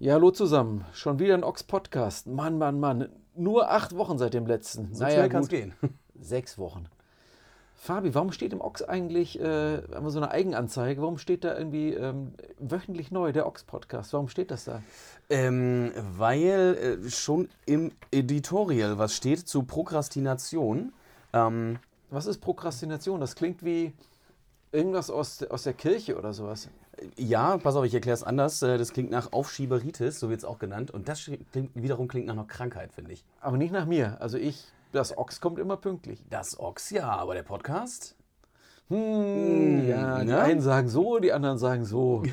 Ja, hallo zusammen. Schon wieder ein Ox-Podcast. Mann, Mann, Mann. Nur acht Wochen seit dem letzten. So schnell kann es gehen. Sechs Wochen. Fabi, warum steht im Ox eigentlich äh, immer so eine Eigenanzeige? Warum steht da irgendwie ähm, wöchentlich neu der Ox-Podcast? Warum steht das da? Ähm, weil äh, schon im Editorial was steht zu Prokrastination. Ähm, Was ist Prokrastination? Das klingt wie irgendwas aus, aus der Kirche oder sowas. Ja, pass auf, ich erkläre es anders. Äh, Das klingt nach Aufschieberitis, so wird es auch genannt. Und das klingt, wiederum klingt nach einer Krankheit, finde ich. Aber nicht nach mir. Also ich, das Ox kommt immer pünktlich. Das Ochs, ja, aber der Podcast? Hm, ja, die ne? einen sagen so, die anderen sagen so.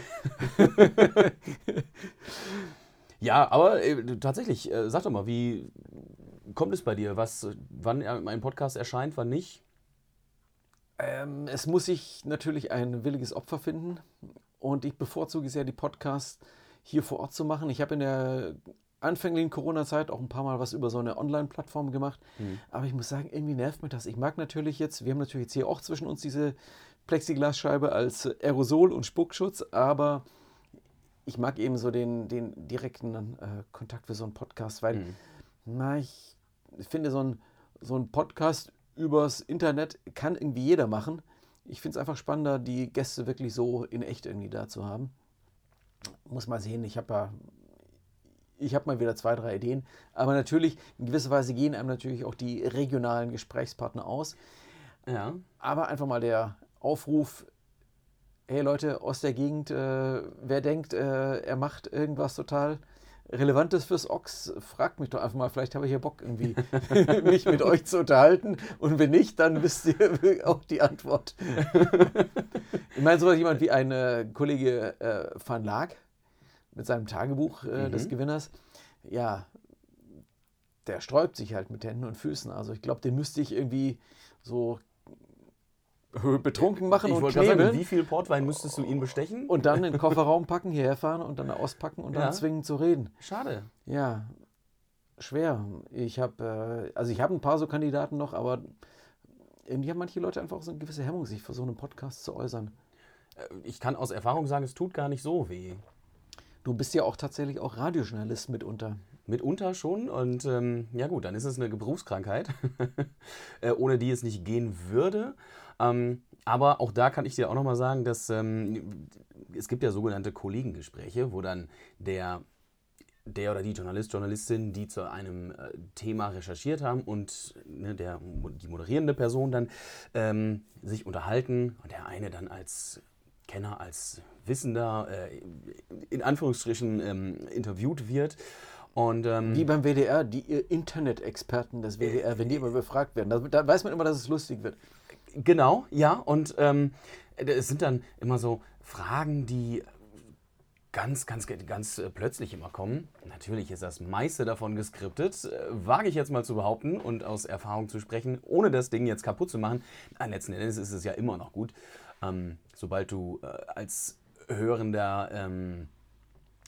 Ja, aber äh, tatsächlich, äh, sag doch mal, wie kommt es bei dir? Was, wann ein Podcast erscheint, wann nicht? Ähm, es muss sich natürlich ein williges Opfer finden. Und ich bevorzuge ja, die Podcasts hier vor Ort zu machen. Ich habe in der anfänglichen Corona-Zeit auch ein paar Mal was über so eine Online-Plattform gemacht. Aber ich muss sagen, irgendwie nervt mich das. Ich mag natürlich jetzt, wir haben natürlich jetzt hier auch zwischen uns diese Plexiglasscheibe als Aerosol- und Spuckschutz, aber ich mag eben so den, den direkten äh, Kontakt für so einen Podcast, weil na, ich finde, so ein, so ein Podcast übers Internet kann irgendwie jeder machen. Ich finde es einfach spannender, die Gäste wirklich so in echt irgendwie da zu haben. Muss mal sehen, ich habe ja, ich habe mal wieder zwei, drei Ideen. Aber natürlich, in gewisser Weise gehen einem natürlich auch die regionalen Gesprächspartner aus. Ja. Aber einfach mal der Aufruf, hey Leute aus der Gegend, äh, wer denkt, äh, er macht irgendwas total Relevantes fürs Ox, fragt mich doch einfach mal, vielleicht habe ich ja Bock irgendwie, mich mit euch zu unterhalten. Und wenn nicht, dann wisst ihr auch die Antwort. ich meine, sowas jemand wie ein äh, Kollege äh, Van Laak mit seinem Tagebuch äh, des Gewinners, ja, der sträubt sich halt mit Händen und Füßen. Also ich glaube, den müsste ich irgendwie so betrunken machen Ich und sagen, knebeln mit wie viel Portwein müsstest du ihn bestechen? und dann in den Kofferraum packen, hierher fahren und dann auspacken und dann Ja. zwingen zu reden. Schade. Ja, schwer. Ich habe, äh, also ich habe ein paar so Kandidaten noch, aber irgendwie haben manche Leute einfach so eine gewisse Hemmung, sich für so einen Podcast zu äußern. Äh, Ich kann aus Erfahrung sagen, es tut gar nicht so weh. Du bist ja auch tatsächlich auch Radiojournalist mitunter. Mitunter schon und ähm, ja gut, dann ist es eine Berufskrankheit, äh, ohne die es nicht gehen würde. Ähm, aber auch da kann ich dir auch nochmal sagen, dass ähm, es gibt ja sogenannte Kollegengespräche, wo dann der, der oder die Journalist, Journalistin, die zu einem äh, Thema recherchiert haben und ne, der, die moderierende Person dann ähm, sich unterhalten und der eine dann als Kenner, als Wissender äh, in Anführungsstrichen ähm, interviewt wird. Und ähm, Wie beim WDR, die Internet-Experten des WDR, wenn die immer befragt werden. Da, da weiß man immer, dass es lustig wird. Genau, ja. Und ähm, es sind dann immer so Fragen, die ganz, ganz, ganz äh, plötzlich immer kommen. Natürlich ist das meiste davon geskriptet, äh, wage ich jetzt mal zu behaupten und aus Erfahrung zu sprechen, ohne das Ding jetzt kaputt zu machen. Nein, letzten Endes ist es ja immer noch gut, ähm, sobald du äh, als Hörender ähm,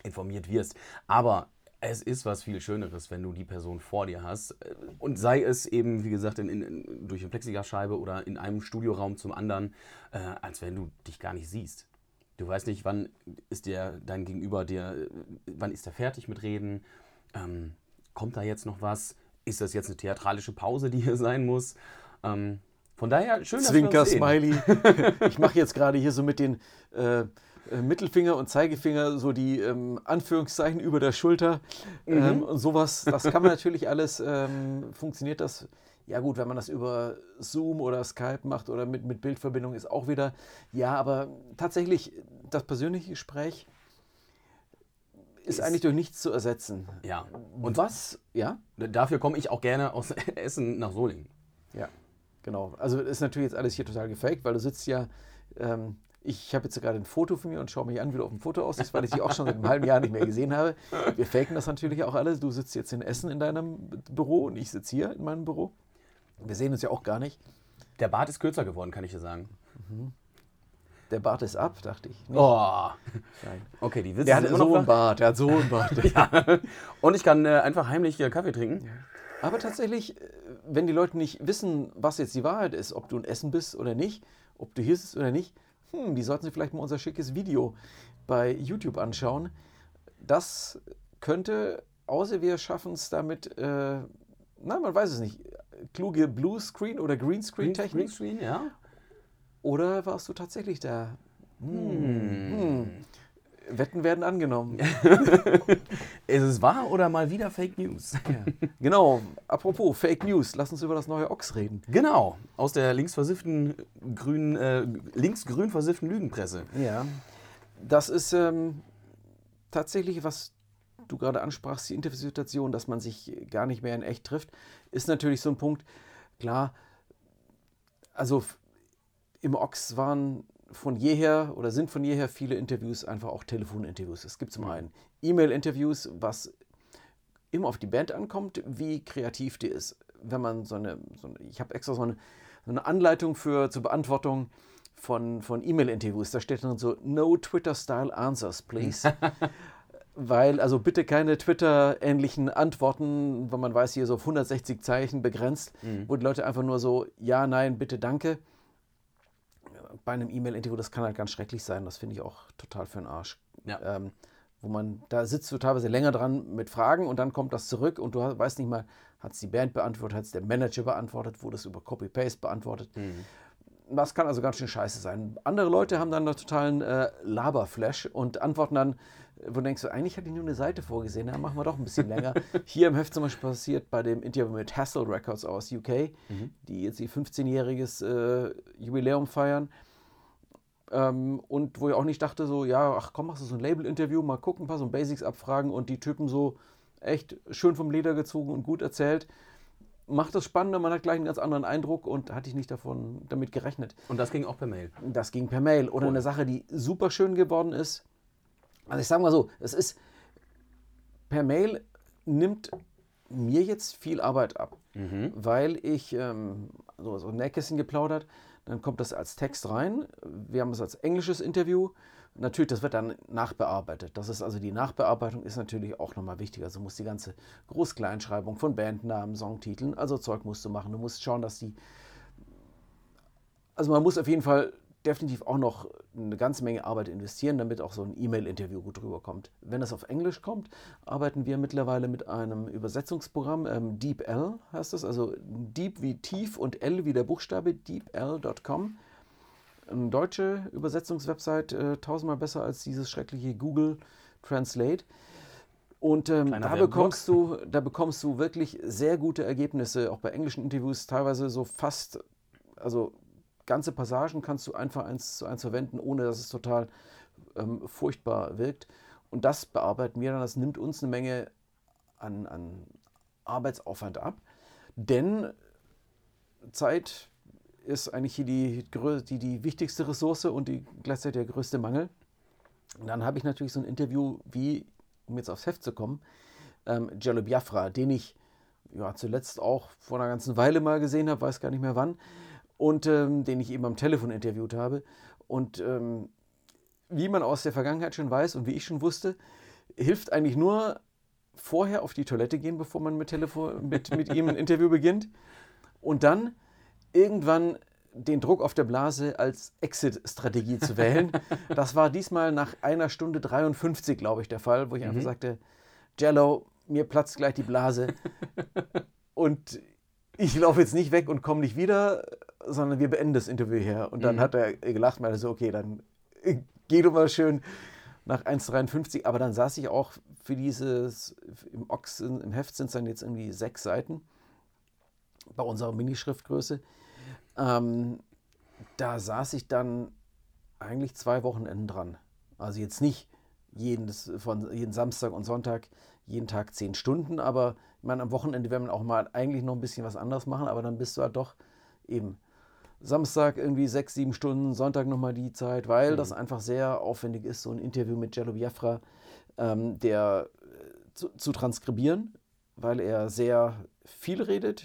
informiert wirst. Aber es ist was viel Schöneres, wenn du die Person vor dir hast. Äh, Und sei es eben, wie gesagt, in, in, durch eine Plexiglasscheibe oder in einem Studioraum zum anderen, äh, als wenn du dich gar nicht siehst. Du weißt nicht, wann ist der dein Gegenüber dir, äh, wann ist er fertig mit Reden? Ähm, kommt da jetzt noch was? Ist das jetzt eine theatralische Pause, die hier sein muss? Ähm, von daher schön, dass wir Zwinker, uns sehen. Smiley. ich mache jetzt gerade hier so mit den äh, äh, Mittelfinger und Zeigefinger so die ähm, Anführungszeichen über der Schulter ähm, und sowas. Das kann man natürlich alles, ähm, funktioniert das. Ja gut, wenn man das über Zoom oder Skype macht oder mit, mit Bildverbindung ist auch wieder. Ja, aber tatsächlich, das persönliche Gespräch ist, Ist- eigentlich durch nichts zu ersetzen. Ja, Und was? Ja? dafür komme ich auch gerne aus Essen nach Solingen. Ja, genau. Also ist natürlich jetzt alles hier total gefaked, weil du sitzt ja, ähm, Ich habe jetzt gerade ein Foto von mir und schaue mich an, wie du auf dem Foto aussiehst, weil ich dich auch schon seit einem halben Jahr nicht mehr gesehen habe. Wir faken das natürlich auch alle. Du sitzt jetzt in Essen in deinem Büro und ich sitze hier in meinem Büro. Wir sehen uns ja auch gar nicht. Der Bart ist kürzer geworden, kann ich dir sagen. Der Bart ist ab, dachte ich. Nicht? Oh. Nein. Okay, die Witze Der hat immer so einen Bart, der hat so einen Bart. ja. Und ich kann äh, einfach heimlich äh, Kaffee trinken. Aber tatsächlich, äh, wenn die Leute nicht wissen, was jetzt die Wahrheit ist, ob du in Essen bist oder nicht, ob du hier sitzt oder nicht, hm, die sollten sich vielleicht mal unser schickes Video bei YouTube anschauen. Das könnte, außer wir schaffen es damit, äh, na, man weiß es nicht, kluge Bluescreen oder Greenscreen-Technik. Greenscreen, ja. Oder warst du tatsächlich da? Hm. Wetten werden angenommen. Ist es wahr oder mal wieder Fake News? genau, apropos Fake News, lass uns über das neue Ox reden. Genau, aus der linksversifften grün, äh, linksgrün versifften Lügenpresse. Ja, das ist ähm, tatsächlich, was du gerade ansprachst, die Interviewsituation, dass man sich gar nicht mehr in echt trifft, ist natürlich so ein Punkt. Klar, also im Ox waren von jeher oder sind von jeher viele Interviews einfach auch Telefoninterviews. Es gibt zum einen E-Mail-Interviews, was immer auf die Band ankommt, wie kreativ die ist. Wenn man so eine, so eine ich habe extra so eine, so eine Anleitung für zur Beantwortung von, von E-Mail-Interviews. Da steht dann so, no Twitter-Style answers, please. Weil, also bitte keine Twitter-ähnlichen Antworten, weil man weiß, hier so auf 160 Zeichen begrenzt, wo die Leute einfach nur so, ja, nein, bitte, danke. Bei einem E-Mail-Interview, das kann halt ganz schrecklich sein. Das finde ich auch total für den Arsch. Ja. Ähm, wo man, da sitzt du teilweise länger dran mit Fragen und dann kommt das zurück und du weißt nicht mal, hat es die Band beantwortet, hat es der Manager beantwortet, wurde es über Copy-Paste beantwortet. Das kann also ganz schön scheiße sein. Andere Leute haben dann einen totalen äh, Laberflash und antworten dann, wo du denkst, so, eigentlich hatte ich nur eine Seite vorgesehen, ja, machen wir doch ein bisschen länger. Hier im Heft zum Beispiel passiert bei dem Interview mit Hassel Records aus UK, die jetzt ihr 15-jähriges äh, Jubiläum feiern. Ähm, und wo ich auch nicht dachte, so, ja, ach komm, machst du so ein Label-Interview, mal gucken, ein paar so Basics abfragen und die Typen so echt schön vom Leder gezogen und gut erzählt. Macht das spannender, man hat gleich einen ganz anderen Eindruck und hatte ich nicht davon damit gerechnet. Und das ging auch per Mail. Das ging per Mail. Oder eine Sache, die super schön geworden ist. Also ich sage mal so, es ist per Mail nimmt mir jetzt viel Arbeit ab, weil ich ähm, so, so ein Nähkästchen geplaudert, dann kommt das als Text rein. Wir haben es als englisches Interview. Natürlich, das wird dann nachbearbeitet. Das ist also die Nachbearbeitung ist natürlich auch nochmal wichtig. Also muss die ganze Groß-Kleinschreibung von Bandnamen, Songtiteln, also Zeug musst du machen. Du musst schauen, dass die also man muss auf jeden Fall definitiv auch noch eine ganze Menge Arbeit investieren, damit auch so ein E-Mail-Interview gut rüberkommt. Wenn das auf Englisch kommt, arbeiten wir mittlerweile mit einem Übersetzungsprogramm, ähm, DeepL heißt das, also Deep wie tief und L wie der Buchstabe, deepl.com. Eine deutsche Übersetzungswebsite, äh, tausendmal besser als dieses schreckliche Google Translate. Und ähm, da, bekommst du, da bekommst du wirklich sehr gute Ergebnisse, auch bei englischen Interviews, teilweise so fast, also ganze Passagen kannst du einfach eins zu eins verwenden, ohne dass es total ähm, furchtbar wirkt. Und das bearbeiten wir dann, das nimmt uns eine Menge an, an Arbeitsaufwand ab, denn Zeit ist eigentlich hier die, die, die wichtigste Ressource und die gleichzeitig der größte Mangel. Und dann habe ich natürlich so ein Interview wie, um jetzt aufs Heft zu kommen, ähm, Jello Biafra, den ich ja, zuletzt auch vor einer ganzen Weile mal gesehen habe, weiß gar nicht mehr wann, und ähm, den ich eben am Telefon interviewt habe. Und ähm, wie man aus der Vergangenheit schon weiß und wie ich schon wusste, hilft eigentlich nur vorher auf die Toilette gehen, bevor man mit, Telefon, mit, mit ihm ein Interview beginnt. Und dann irgendwann den Druck auf der Blase als Exit-Strategie zu wählen. Das war diesmal nach einer Stunde 53, glaube ich, der Fall, wo ich einfach sagte, Jello, mir platzt gleich die Blase. Und ich laufe jetzt nicht weg und komme nicht wieder, sondern wir beenden das Interview hier. Und dann hat er gelacht, meinte so, okay, dann äh, geh du mal schön nach 1,53. Aber dann saß ich auch für dieses, im Ox, im Heft sind es dann jetzt irgendwie sechs Seiten bei unserer Minischriftgröße. Ähm, da saß ich dann eigentlich zwei Wochenenden dran. Also jetzt nicht jeden, von, jeden Samstag und Sonntag, jeden Tag zehn Stunden, aber ich meine, am Wochenende will man auch mal eigentlich noch ein bisschen was anderes machen, aber dann bist du halt doch eben Samstag irgendwie sechs, sieben Stunden, Sonntag nochmal die Zeit, weil mhm. das einfach sehr aufwendig ist, so ein Interview mit Jello Biafra, ähm, der äh, zu, zu, transkribieren, weil er sehr viel redet,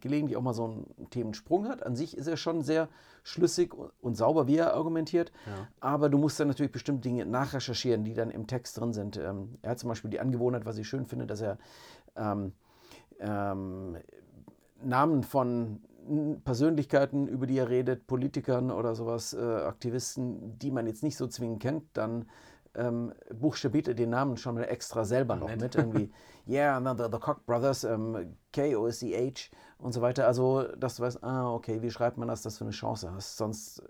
gelegentlich auch mal so einen Themensprung hat. An sich ist er schon sehr schlüssig und sauber, wie er argumentiert. Ja. Aber du musst dann natürlich bestimmte Dinge nachrecherchieren, die dann im Text drin sind. Ähm, er hat zum Beispiel die Angewohnheit, was ich schön finde, dass er ähm, ähm, Namen von Persönlichkeiten, über die er redet, Politikern oder sowas, äh, Aktivisten, die man jetzt nicht so zwingend kennt, dann ähm, buchstabiert er den Namen schon mal extra selber noch mit. Irgendwie, yeah, the, the Koch Brothers, ähm, K-O-S-E-H und so weiter. Also, dass du weißt, ah, okay, wie schreibt man das, dass du eine Chance hast. Sonst,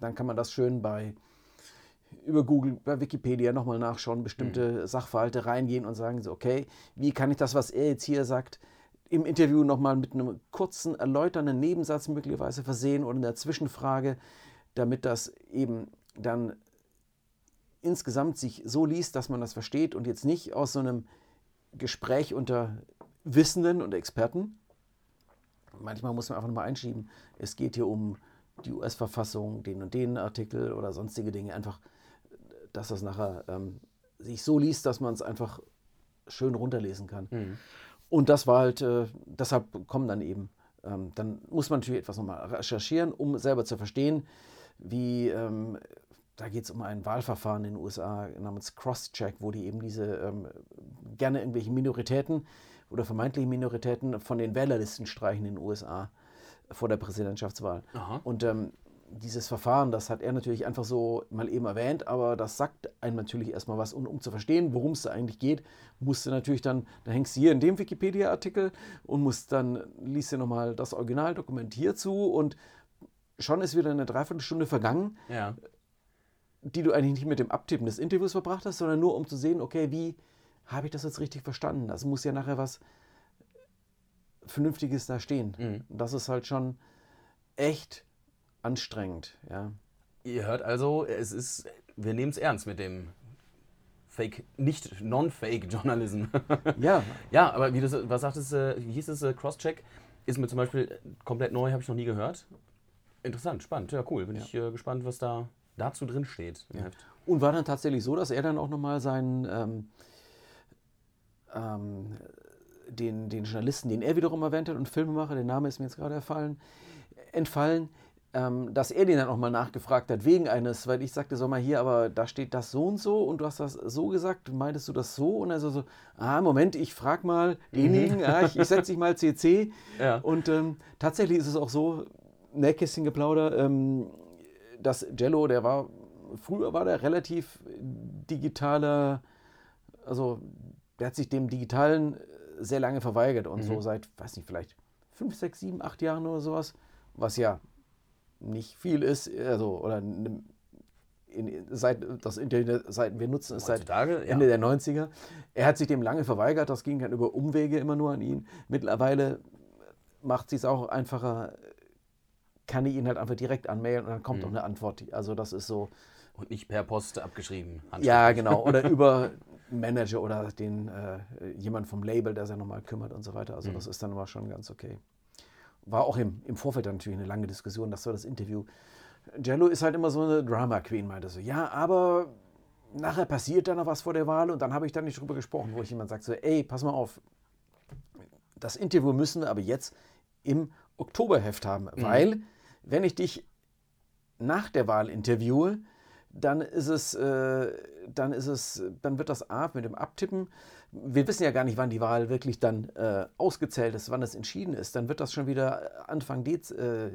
dann kann man das schön bei über Google, bei Wikipedia nochmal nachschauen, bestimmte mhm. Sachverhalte reingehen und sagen so, okay, wie kann ich das, was er jetzt hier sagt, im Interview nochmal mit einem kurzen, erläuternden Nebensatz möglicherweise versehen oder einer Zwischenfrage, damit das eben dann insgesamt sich so liest, dass man das versteht und jetzt nicht aus so einem Gespräch unter Wissenden und Experten. Manchmal muss man einfach nochmal einschieben, es geht hier um die US-Verfassung, den und den Artikel oder sonstige Dinge. Einfach, dass das nachher ähm, sich so liest, dass man es einfach schön runterlesen kann. Mhm. Und das war halt, äh, deshalb kommen dann eben, ähm, dann muss man natürlich etwas nochmal recherchieren, um selber zu verstehen, wie, ähm, da geht es um ein Wahlverfahren in den USA namens Crosscheck, wo die eben diese ähm, gerne irgendwelche Minoritäten oder vermeintliche Minoritäten von den Wählerlisten streichen in den USA vor der Präsidentschaftswahl. Aha. Und ähm, dieses Verfahren, das hat er natürlich einfach so mal eben erwähnt, aber das sagt einem natürlich erstmal was. Und um zu verstehen, worum es da eigentlich geht, musst du natürlich dann, da hängst du hier in dem Wikipedia-Artikel und musst dann, liest du nochmal das Originaldokument hierzu und schon ist wieder eine Dreiviertelstunde vergangen, ja. Die du eigentlich nicht mit dem Abtippen des Interviews verbracht hast, sondern nur um zu sehen, okay, wie habe ich das jetzt richtig verstanden? Das muss ja nachher was Vernünftiges da stehen. Mhm. Das ist halt schon echt anstrengend, ja. Ihr hört also, es ist, wir nehmen es ernst mit dem Fake, nicht Non-Fake Journalism. ja. Ja, aber wie du, was sagtest, äh, wie hieß es, äh, Crosscheck? Ist mir zum Beispiel komplett neu, habe ich noch nie gehört. Interessant, spannend, ja cool. Bin ja. ich äh, gespannt, was da dazu drin steht. Ja. Und war dann tatsächlich so, dass er dann auch nochmal seinen ähm, ähm, den, den Journalisten, den er wiederum erwähnt hat und Filmemacher, der Name ist mir jetzt gerade erfallen, entfallen, ähm, dass er den dann auch mal nachgefragt hat, wegen eines, weil ich sagte, so mal hier, aber da steht das so und so und du hast das so gesagt, meintest du das so? Und er so, so ah, Moment, ich frag mal denjenigen, mhm. ja, ich, ich setze dich mal CC. Ja. Und ähm, tatsächlich ist es auch so, Nähkästchen geplauder, ähm, dass Jello, der war, früher war der relativ digitaler, also der hat sich dem Digitalen sehr lange verweigert und mhm. so seit, weiß nicht, vielleicht fünf, sechs, sieben, acht Jahren oder sowas, was ja nicht viel ist, also oder in, seit das Internet, seit wir nutzen es seit Ende ja. der 90er. Er hat sich dem lange verweigert, das ging dann über Umwege immer nur an ihn. Mittlerweile macht es auch einfacher, kann ich ihn halt einfach direkt anmailen und dann kommt mhm. auch eine Antwort. Also das ist so. Und nicht per Post abgeschrieben. Ja, genau. Oder über Manager oder den äh, jemand vom Label, der sich nochmal kümmert und so weiter. Also mhm. das ist dann immer schon ganz okay war auch im, im Vorfeld natürlich eine lange Diskussion, das war das Interview. Jello ist halt immer so eine Drama Queen, meinte so, ja, aber nachher passiert dann noch was vor der Wahl und dann habe ich dann nicht drüber gesprochen, wo ich jemand sagt so, ey, pass mal auf, das Interview müssen wir aber jetzt im Oktoberheft haben, mhm. Wenn ich dich nach der Wahl interviewe, dann ist es, äh, dann ist es, dann wird das A mit dem Abtippen wir wissen ja gar nicht, wann die Wahl wirklich dann äh, ausgezählt ist, wann das entschieden ist. Dann wird das schon wieder Anfang Dez, äh,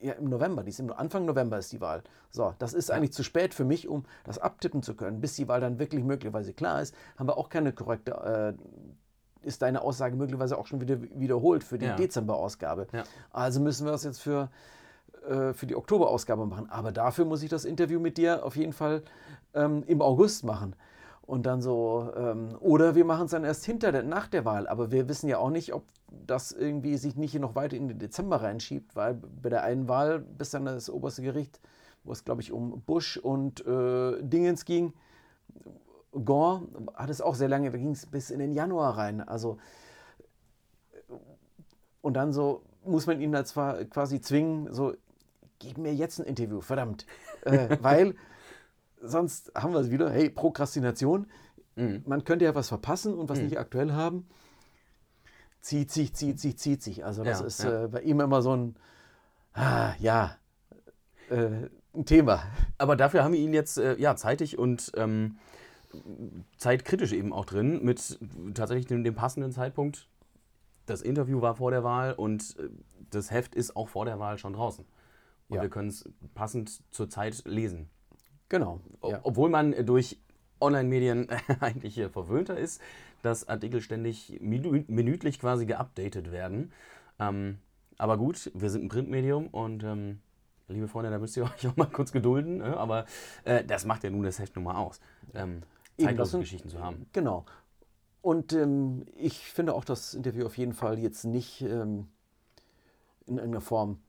ja, im November. Die im Anfang November ist die Wahl. So, das ist eigentlich zu spät für mich, um das abtippen zu können. Bis die Wahl dann wirklich möglicherweise klar ist, haben wir auch keine korrekte. Äh, ist deine Aussage möglicherweise auch schon wieder wiederholt für die ja. Dezember-Ausgabe. Ja. Also müssen wir das jetzt für, äh, für die Oktober-Ausgabe machen. Aber dafür muss ich das Interview mit dir auf jeden Fall ähm, im August machen. Und dann so, ähm, oder wir machen es dann erst hinter der, nach der Wahl. Aber wir wissen ja auch nicht, ob das irgendwie sich nicht noch weiter in den Dezember reinschiebt, weil bei der einen Wahl, bis dann das oberste Gericht, wo es glaube ich um Bush und äh, Dingens ging, Gore hat es auch sehr lange, da ging es bis in den Januar rein. Also, und dann so, muss man ihn da zwar quasi zwingen, so, gib mir jetzt ein Interview, verdammt. äh, weil sonst haben wir es wieder, hey, Prokrastination. Mhm. Man könnte ja was verpassen und was mhm. nicht aktuell haben. Zieht sich, zieht sich, zieht sich. Also das ja, ist ja. Äh, bei ihm immer so ein, ah, ja, äh, ein Thema. Aber dafür haben wir ihn jetzt äh, ja, zeitig und ähm, zeitkritisch eben auch drin, mit tatsächlich dem, dem, passenden Zeitpunkt. Das Interview war vor der Wahl und äh, das Heft ist auch vor der Wahl schon draußen. Und ja. wir können es passend zur Zeit lesen. Genau. Ja. Obwohl man durch Online-Medien eigentlich hier verwöhnter ist, dass Artikel ständig minütlich quasi geupdatet werden. Ähm, aber gut, wir sind ein Printmedium und ähm, liebe Freunde, da müsst ihr euch auch mal kurz gedulden. Ne? Aber äh, das macht ja nun das Heft nun mal aus. Ähm, zeitlose Geschichten zu haben. Genau. Und ähm, ich finde auch das Interview auf jeden Fall jetzt nicht ähm, in irgendeiner Form,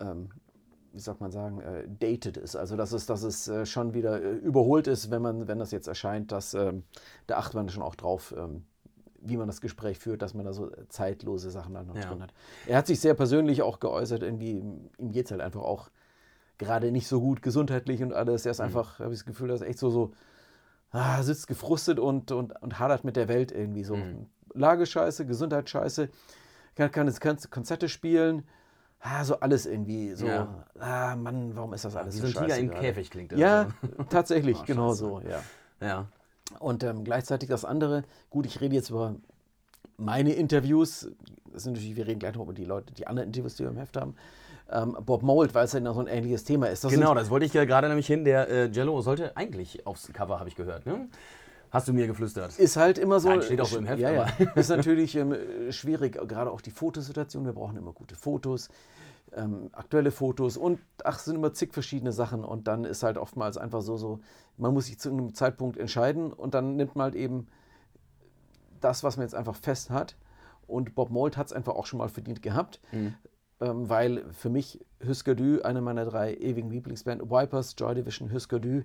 ähm, wie sagt man sagen, äh, dated ist. Also dass es, dass es äh, schon wieder äh, überholt ist, wenn man, wenn das jetzt erscheint, dass ähm, da achtet man schon auch drauf, ähm, wie man das Gespräch führt, dass man da so zeitlose Sachen dann noch ja. drin hat. Er hat sich sehr persönlich auch geäußert, irgendwie, ihm geht es halt einfach auch gerade nicht so gut gesundheitlich und alles. Er ist mhm. einfach, habe ich das Gefühl, dass er echt so, so ah, sitzt gefrustet und, und, und hadert mit der Welt irgendwie so. Mhm. Lage scheiße, Gesundheit scheiße, kann, kann jetzt Konzerte spielen. Ah, so alles irgendwie so. Ja. Ah, Mann, warum ist das alles Wie so, so ein Tiger im Käfig klingt. das. Ja, so. tatsächlich, oh, genau so, ja. Ja. Und ähm, gleichzeitig das andere, gut, ich rede jetzt über meine Interviews, das sind natürlich, wir reden gleich noch über die Leute, die anderen Interviews, die wir im Heft haben. Ähm, Bob Mold, weil es ja noch so ein ähnliches Thema ist. Das genau, das wollte ich ja gerade nämlich hin. Der äh, Jello sollte eigentlich aufs Cover, habe ich gehört. Ne? Hast du mir geflüstert. Ist halt immer so. Nein, steht auch so im Heft. Ja, ja. ist natürlich ähm, schwierig, gerade auch die Fotosituation. Wir brauchen immer gute Fotos, ähm, aktuelle Fotos und ach, es sind immer zig verschiedene Sachen. Und dann ist halt oftmals einfach so, so, man muss sich zu einem Zeitpunkt entscheiden und dann nimmt man halt eben das, was man jetzt einfach fest hat. Und Bob Mold hat es einfach auch schon mal verdient gehabt. Mhm ähm, weil für mich Husker Du, eine meiner drei ewigen Lieblingsbands, Wipers, Joy Division, Husker Du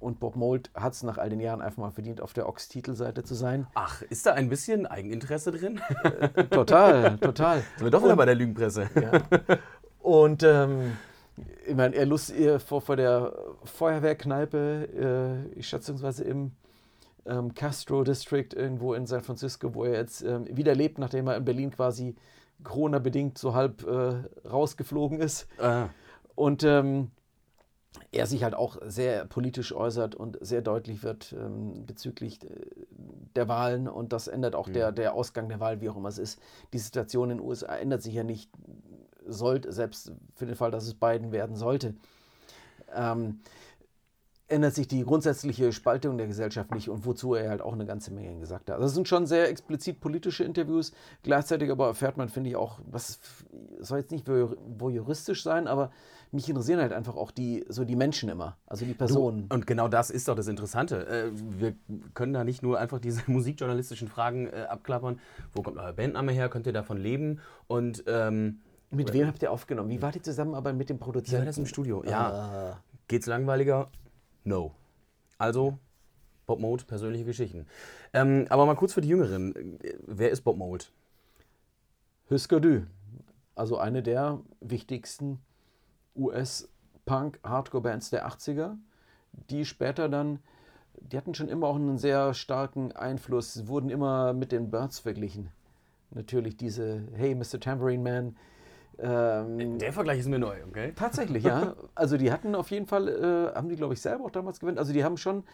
und Bob Mold hat es nach all den Jahren einfach mal verdient, auf der Ox-Titelseite zu sein. Ach, ist da ein bisschen Eigeninteresse drin? Äh, total, total. Sind wir doch wieder bei der Lügenpresse. Ja. Und ähm, ich meine, er lust vor, vor der Feuerwehrkneipe, äh, schätzungsweise im ähm, Castro District irgendwo in San Francisco, wo er jetzt ähm, wieder lebt, nachdem er in Berlin quasi Corona-bedingt so halb äh, rausgeflogen ist. Ah. Und ähm, er sich halt auch sehr politisch äußert und sehr deutlich wird ähm, bezüglich äh, der Wahlen und das ändert auch mhm. der, der Ausgang der Wahl, wie auch immer es ist. Die Situation in den USA ändert sich ja nicht, sollte, selbst für den Fall, dass es Biden werden sollte. Ähm, ändert sich die grundsätzliche Spaltung der Gesellschaft nicht und wozu er halt auch eine ganze Menge gesagt hat. Also das sind schon sehr explizit politische Interviews. Gleichzeitig aber erfährt man, finde ich, auch, was soll jetzt nicht wo juristisch sein, aber mich interessieren halt einfach auch die, so die Menschen immer, also die Personen. Du, und genau das ist doch das Interessante. Äh, wir können da nicht nur einfach diese musikjournalistischen Fragen äh, abklappern. Wo kommt euer Bandname her? Könnt ihr davon leben? Und ähm, mit wem habt ihr aufgenommen? Wie war die Zusammenarbeit mit dem Produzenten? Wie war das im Studio? Ja. Ah. Geht's langweiliger? No. Also, Bob Mold, persönliche Geschichten. Ähm, aber mal kurz für die Jüngeren. Wer ist Bob Mold? Husker Du. Also eine der wichtigsten US-Punk-Hardcore-Bands der 80er, die später dann, die hatten schon immer auch einen sehr starken Einfluss, wurden immer mit den Birds verglichen. Natürlich diese Hey Mr. Tambourine Man, ähm, Der Vergleich ist mir neu, okay? Tatsächlich, ja. Also die hatten auf jeden Fall, äh, haben die glaube ich selber auch damals gewinnt. Also die haben schon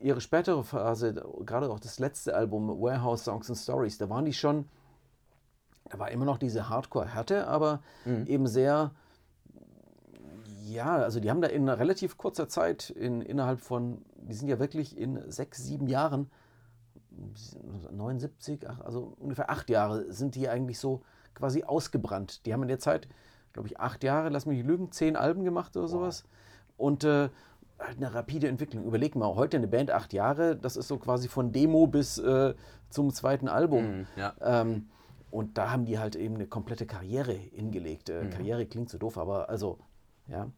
ihre spätere Phase, gerade auch das letzte Album, Warehouse Songs and Stories, da waren die schon, da war immer noch diese Hardcore-Härte, aber mhm. eben sehr, ja, also die haben da in relativ kurzer Zeit, in, innerhalb von, die sind ja wirklich in sechs, sieben Jahren, 79, also ungefähr acht Jahre, sind die eigentlich so quasi ausgebrannt. Die haben in der Zeit, glaube ich, acht Jahre, lass mich nicht lügen, zehn Alben gemacht oder sowas. Und äh, halt eine rapide Entwicklung. Überleg mal, heute eine Band acht Jahre, das ist so quasi von Demo bis äh, zum zweiten Album. Mm, ja. ähm, und da haben die halt eben eine komplette Karriere hingelegt. Äh, mhm. Karriere klingt so doof, aber also, ja.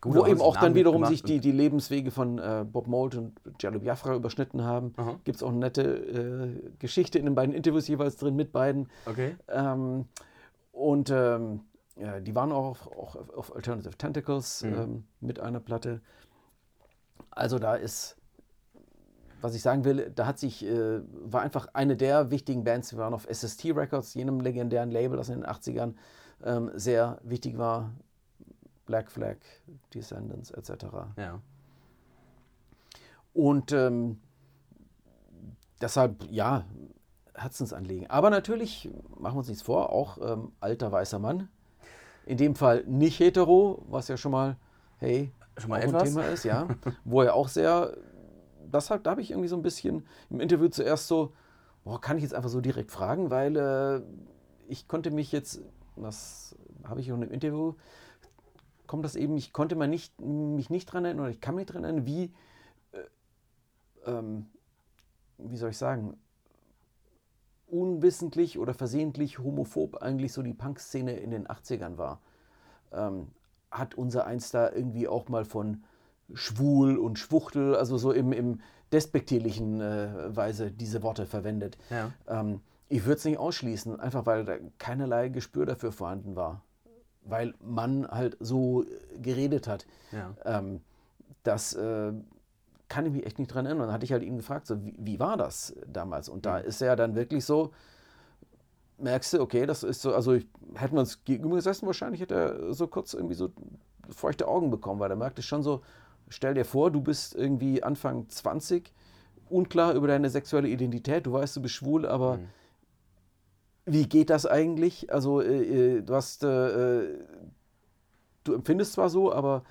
Gut, Wo eben auch dann wiederum sich die, die Lebenswege von äh, Bob Mould und Jello Biafra überschnitten haben. Gibt es auch eine nette äh, Geschichte in den beiden Interviews jeweils drin mit beiden. Okay. Ähm, Und ähm, ja, die waren auch, auch auf Alternative Tentacles Mhm. ähm, mit einer Platte. Also da ist, was ich sagen will, da hat sich, äh, war einfach eine der wichtigen Bands, wir waren auf SST Records, jenem legendären Label, das in den 80ern ähm, sehr wichtig war. Black Flag, Descendants etc. Ja. Und ähm, deshalb, ja, Herzensanliegen. Aber natürlich, machen wir uns nichts vor, auch ähm, alter weißer Mann. In dem Fall nicht hetero, was ja schon mal, hey, Schon mal auch ein etwas. Thema ist, ja. Wo er auch sehr, das hat, da habe ich irgendwie so ein bisschen im Interview zuerst so, boah, kann ich jetzt einfach so direkt fragen, weil äh, ich konnte mich jetzt, das habe ich auch im Interview, kommt das eben, ich konnte mal nicht, mich nicht dran erinnern, oder ich kann mich dran erinnern, wie, äh, ähm, wie soll ich sagen, unwissentlich oder versehentlich homophob eigentlich so die Punk-Szene in den 80ern war. Ähm, hat unser Eins da irgendwie auch mal von schwul und Schwuchtel, also so im, im despektierlichen äh, Weise diese Worte verwendet. Ja. Ähm, ich würde es nicht ausschließen, einfach weil da keinerlei Gespür dafür vorhanden war. Weil man halt so äh, geredet hat. Ja. Ähm, das äh, kann ich mich echt nicht dran erinnern. Dann hatte ich halt ihn gefragt, so, wie, wie war das damals? Und da ist er dann wirklich so, merkst du, okay, das ist so, also ich, hätten wir uns gegenüber gesessen, wahrscheinlich hätte er so kurz irgendwie so feuchte Augen bekommen, weil er merkte schon so, stell dir vor, du bist irgendwie Anfang 20, unklar über deine sexuelle Identität, du weißt, du bist schwul, aber Mhm. Wie geht das eigentlich? Also äh, äh, du hast, äh, äh, du empfindest zwar so, aber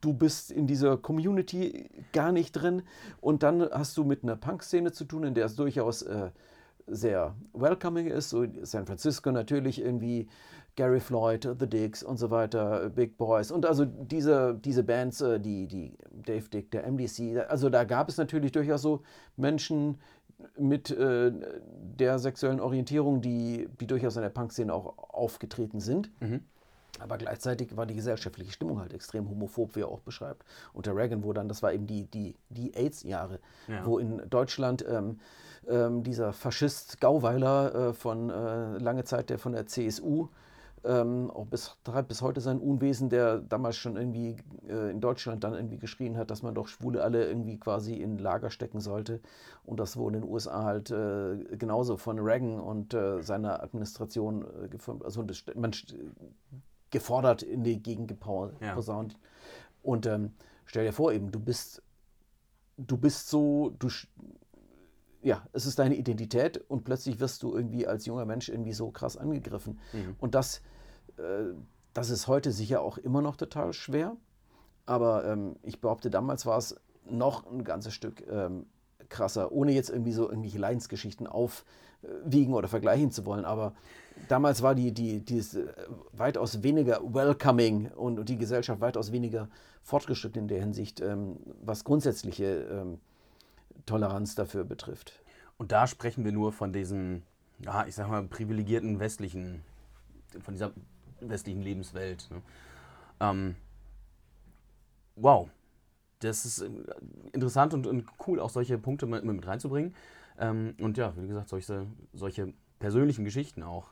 du bist in dieser Community gar nicht drin. Und dann hast du mit einer Punk-Szene zu tun, in der es durchaus äh, sehr welcoming ist, so San Francisco natürlich irgendwie Gary Floyd, The Dicks und so weiter, Big Boys. Und also diese, diese Bands, äh, die, die Dave Dick, der MDC, also da gab es natürlich durchaus so Menschen mit äh, der sexuellen Orientierung, die, die durchaus in der Punk-Szene auch aufgetreten sind. Mhm. Aber gleichzeitig war die gesellschaftliche Stimmung halt extrem homophob, wie er auch beschreibt. Unter Reagan, wo dann, das war eben die, die, die AIDS-Jahre, Ja. wo in Deutschland ähm, ähm, dieser Faschist Gauweiler äh, von äh, lange Zeit, der von der CSU, ähm, auch bis, treibt bis heute sein Unwesen, der damals schon irgendwie äh, in Deutschland dann irgendwie geschrien hat, dass man doch Schwule alle irgendwie quasi in Lager stecken sollte. Und das wurde in den USA halt äh, genauso von Reagan und äh, seiner Administration äh. Also das, man gefordert in die Gegend gepau- Ja. Und ähm, stell dir vor, eben, du bist, du bist so, du, ja, es ist deine Identität und plötzlich wirst du irgendwie als junger Mensch irgendwie so krass angegriffen. Mhm. Und das, äh, das ist heute sicher auch immer noch total schwer. Aber ähm, ich behaupte, damals war es noch ein ganzes Stück ähm, krasser, ohne jetzt irgendwie so irgendwelche Leidensgeschichten aufwiegen oder vergleichen zu wollen. Aber damals war die, die, die äh, weitaus weniger welcoming und, und die Gesellschaft weitaus weniger fortgeschritten in der Hinsicht, ähm, was grundsätzliche ähm, Toleranz dafür betrifft. Und da sprechen wir nur von diesen, ja, ich sag mal, privilegierten westlichen, von dieser westlichen Lebenswelt. Ne? Ähm, wow. Das ist äh, interessant und, und cool, auch solche Punkte mit, mit reinzubringen. Ähm, und ja, wie gesagt, solche, solche persönlichen Geschichten auch.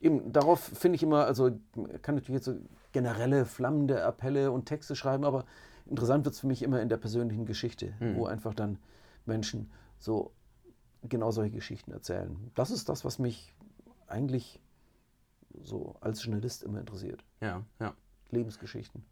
Eben, darauf finde ich immer, also kann natürlich jetzt so generelle flammende Appelle und Texte schreiben, aber interessant wird es für mich immer in der persönlichen Geschichte, Mhm. wo einfach dann Menschen so genau solche Geschichten erzählen. Das ist das, was mich eigentlich so als Journalist immer interessiert. Ja, ja. Lebensgeschichten.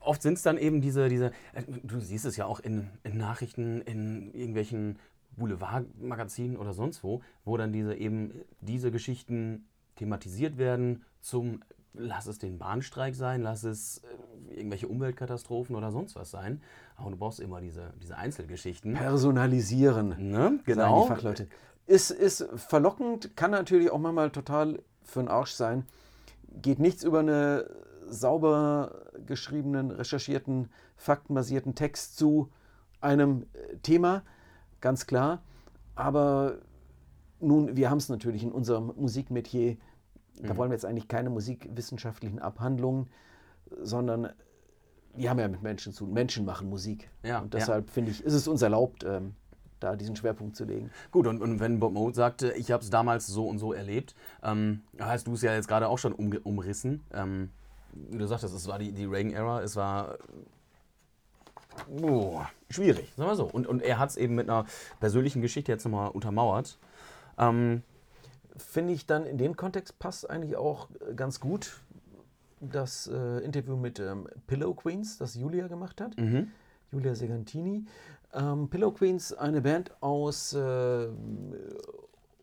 Oft sind es dann eben diese, diese, äh, du siehst es ja auch in, in Nachrichten, in irgendwelchen Boulevardmagazinen oder sonst wo, wo dann diese eben diese Geschichten thematisiert werden zum, lass es den Bahnstreik sein, lass es äh, irgendwelche Umweltkatastrophen oder sonst was sein. Aber du brauchst immer diese, diese Einzelgeschichten. Personalisieren. Ne? sagen Genau. die Fachleute. Ist, ist verlockend, kann natürlich auch manchmal total für den Arsch sein. Geht nichts über einen sauber geschriebenen, recherchierten, faktenbasierten Text zu einem äh, Thema, ganz klar. Aber nun, wir haben es natürlich in unserem Musikmetier, da Mhm. wollen wir jetzt eigentlich keine musikwissenschaftlichen Abhandlungen, sondern wir haben ja mit Menschen zu tun. Menschen machen Musik. Ja, Und deshalb finde ich, ist es uns erlaubt, ähm, da diesen Schwerpunkt zu legen. Gut, und, und wenn Bob Mould sagte, ich habe es damals so und so erlebt, ähm, hast du es ja jetzt gerade auch schon um, umrissen. Ähm, wie du sagtest, es war die, die Reagan-Ära, es war oh, schwierig, sagen wir so. Und, und er hat es eben mit einer persönlichen Geschichte jetzt nochmal untermauert. Ähm, Finde ich dann in dem Kontext passt eigentlich auch ganz gut das äh, Interview mit ähm, Pillow Queens, das Julia gemacht hat. mhm. Julia Segantini. Ähm, Pillow Queens, eine Band aus äh,